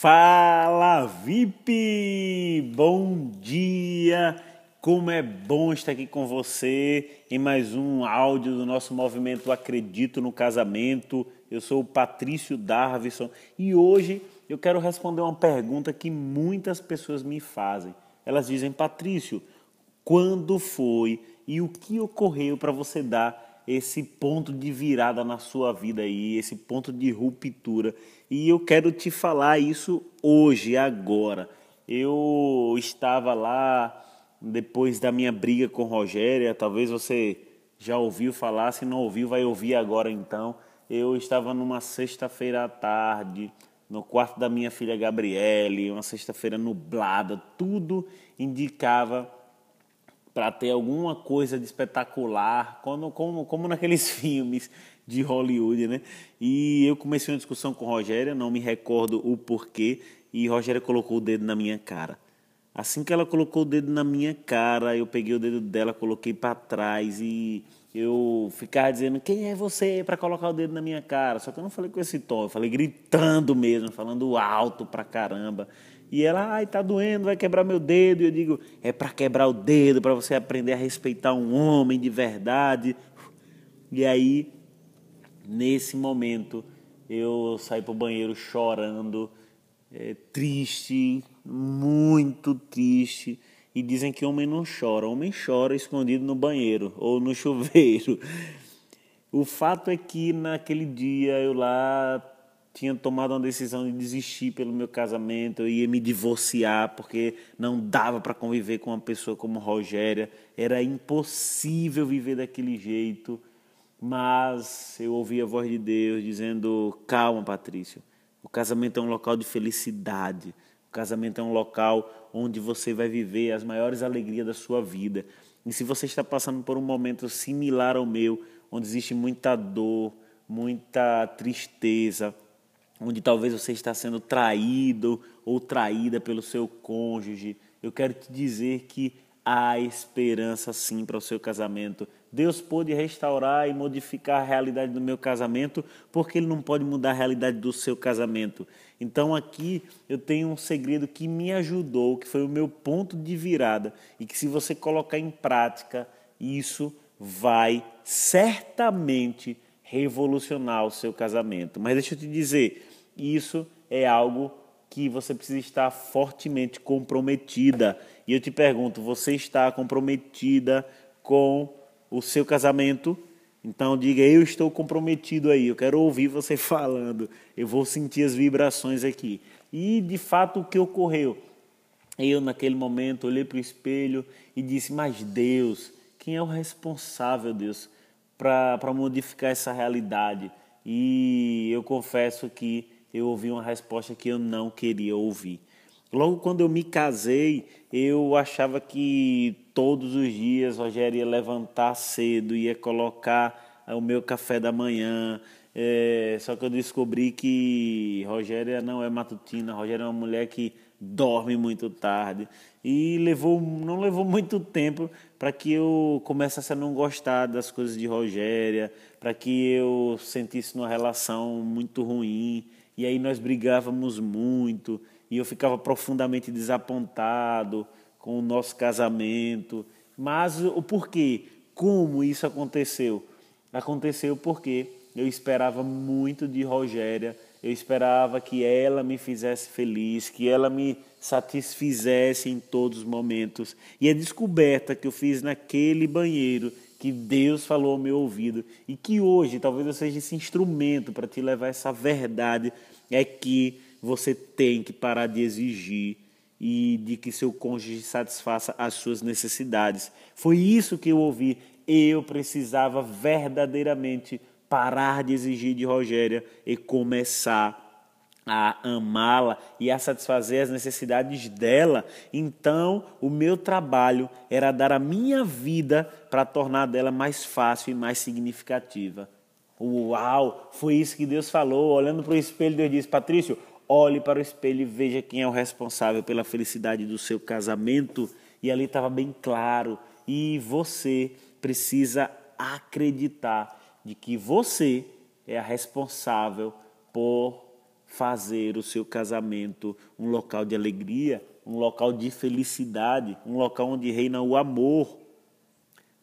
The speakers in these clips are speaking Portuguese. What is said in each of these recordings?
Fala VIP! Bom dia! Como é bom estar aqui com você em mais um áudio do nosso movimento Acredito no Casamento. Eu sou o Patrício Darvison e hoje eu quero responder uma pergunta que muitas pessoas me fazem. Elas dizem: Patrício, quando foi e o que ocorreu para você dar esse ponto de virada na sua vida aí, esse ponto de ruptura. E eu quero te falar isso hoje, agora. Eu estava lá depois da minha briga com Rogéria, talvez você já ouviu falar, se não ouviu, vai ouvir agora então. Eu estava numa sexta-feira à tarde, no quarto da minha filha Gabriele, uma sexta-feira nublada, tudo indicava para ter alguma coisa de espetacular, como, como, como naqueles filmes de Hollywood, né? E eu comecei uma discussão com Rogéria, não me recordo o porquê, e Rogéria colocou o dedo na minha cara. Assim que ela colocou o dedo na minha cara, eu peguei o dedo dela, coloquei para trás e eu ficava dizendo: Quem é você para colocar o dedo na minha cara? Só que eu não falei com esse tom, eu falei gritando mesmo, falando alto pra caramba. E ela, ai, tá doendo, vai quebrar meu dedo. E eu digo, é para quebrar o dedo, para você aprender a respeitar um homem de verdade. E aí, nesse momento, eu saí pro banheiro chorando, é, triste, muito triste. E dizem que homem não chora, homem chora escondido no banheiro ou no chuveiro. O fato é que naquele dia eu lá tinha tomado uma decisão de desistir pelo meu casamento, eu ia me divorciar porque não dava para conviver com uma pessoa como Rogéria, era impossível viver daquele jeito. Mas eu ouvi a voz de Deus dizendo: "Calma, Patrício. O casamento é um local de felicidade. O casamento é um local onde você vai viver as maiores alegrias da sua vida. E se você está passando por um momento similar ao meu, onde existe muita dor, muita tristeza, onde talvez você está sendo traído ou traída pelo seu cônjuge, eu quero te dizer que há esperança sim para o seu casamento. Deus pode restaurar e modificar a realidade do meu casamento, porque Ele não pode mudar a realidade do seu casamento. Então aqui eu tenho um segredo que me ajudou, que foi o meu ponto de virada, e que se você colocar em prática, isso vai certamente revolucionar o seu casamento. Mas deixa eu te dizer, isso é algo que você precisa estar fortemente comprometida. E eu te pergunto, você está comprometida com o seu casamento? Então diga, eu estou comprometido aí, eu quero ouvir você falando, eu vou sentir as vibrações aqui. E de fato o que ocorreu? Eu naquele momento olhei para o espelho e disse, mas Deus, quem é o responsável, Deus, para modificar essa realidade? E eu confesso que eu ouvi uma resposta que eu não queria ouvir. Logo quando eu me casei, eu achava que todos os dias Rogério ia levantar cedo, ia colocar o meu café da manhã. É, só que eu descobri que Rogéria não é matutina, Rogéria é uma mulher que dorme muito tarde. E levou, não levou muito tempo para que eu começasse a não gostar das coisas de Rogéria, para que eu sentisse uma relação muito ruim e aí nós brigávamos muito, e eu ficava profundamente desapontado com o nosso casamento. Mas o porquê? Como isso aconteceu? Aconteceu porque eu esperava muito de Rogéria, eu esperava que ela me fizesse feliz, que ela me satisfizesse em todos os momentos. E a descoberta que eu fiz naquele banheiro que Deus falou ao meu ouvido e que hoje talvez eu seja esse instrumento para te levar essa verdade é que você tem que parar de exigir e de que seu cônjuge satisfaça as suas necessidades. Foi isso que eu ouvi. Eu precisava verdadeiramente parar de exigir de Rogéria e começar a amá-la e a satisfazer as necessidades dela, então o meu trabalho era dar a minha vida para tornar dela mais fácil e mais significativa. Uau, foi isso que Deus falou. Olhando para o espelho, Deus disse: Patrício, olhe para o espelho e veja quem é o responsável pela felicidade do seu casamento. E ali estava bem claro. E você precisa acreditar de que você é a responsável por fazer o seu casamento um local de alegria, um local de felicidade, um local onde reina o amor.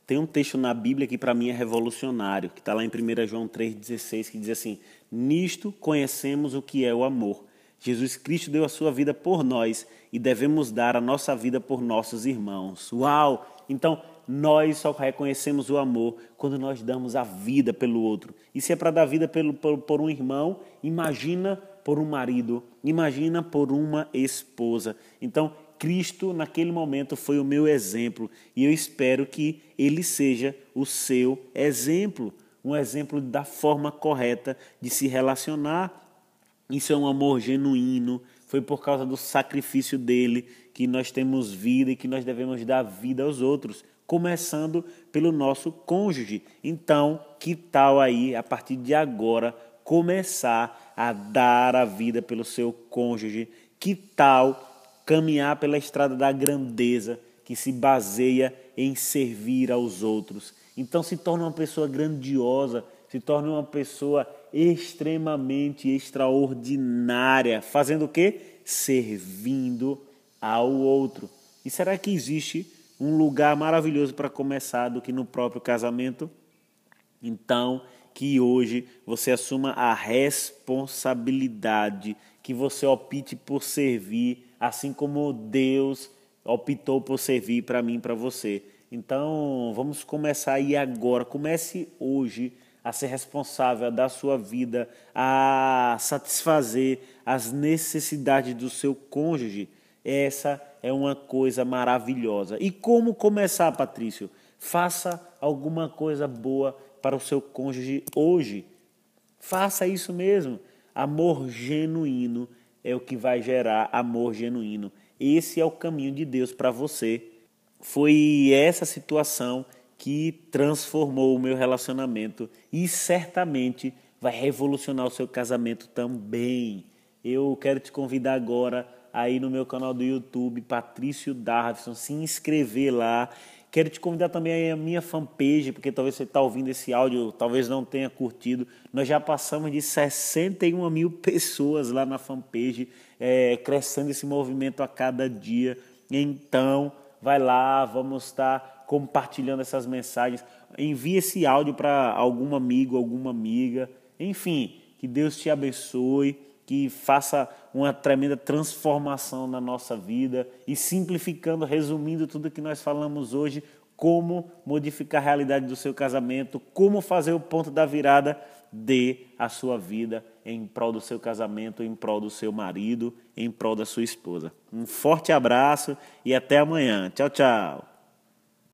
Tem um texto na Bíblia que para mim é revolucionário, que está lá em 1 João 3,16, que diz assim: Nisto conhecemos o que é o amor. Jesus Cristo deu a sua vida por nós e devemos dar a nossa vida por nossos irmãos. Uau! Então, nós só reconhecemos o amor quando nós damos a vida pelo outro. E se é para dar vida pelo, por, por um irmão, imagina por um marido, imagina por uma esposa. Então, Cristo, naquele momento, foi o meu exemplo e eu espero que ele seja o seu exemplo um exemplo da forma correta de se relacionar. Isso é um amor genuíno, foi por causa do sacrifício dele que nós temos vida e que nós devemos dar vida aos outros começando pelo nosso cônjuge. Então, que tal aí, a partir de agora, começar a dar a vida pelo seu cônjuge? Que tal caminhar pela estrada da grandeza que se baseia em servir aos outros? Então, se torna uma pessoa grandiosa, se torna uma pessoa extremamente extraordinária, fazendo o quê? Servindo ao outro. E será que existe um lugar maravilhoso para começar do que no próprio casamento. Então, que hoje você assuma a responsabilidade, que você opte por servir, assim como Deus optou por servir para mim para você. Então, vamos começar aí agora. Comece hoje a ser responsável da sua vida, a satisfazer as necessidades do seu cônjuge. Essa é uma coisa maravilhosa. E como começar, Patrício? Faça alguma coisa boa para o seu cônjuge hoje. Faça isso mesmo. Amor genuíno é o que vai gerar amor genuíno. Esse é o caminho de Deus para você. Foi essa situação que transformou o meu relacionamento e certamente vai revolucionar o seu casamento também. Eu quero te convidar agora aí no meu canal do YouTube, Patrício Darvison, se inscrever lá. Quero te convidar também a minha fanpage, porque talvez você está ouvindo esse áudio, talvez não tenha curtido. Nós já passamos de 61 mil pessoas lá na fanpage, é, crescendo esse movimento a cada dia. Então, vai lá, vamos estar compartilhando essas mensagens. Envie esse áudio para algum amigo, alguma amiga. Enfim, que Deus te abençoe que faça uma tremenda transformação na nossa vida e simplificando, resumindo tudo que nós falamos hoje, como modificar a realidade do seu casamento, como fazer o ponto da virada de a sua vida em prol do seu casamento, em prol do seu marido, em prol da sua esposa. Um forte abraço e até amanhã. Tchau, tchau.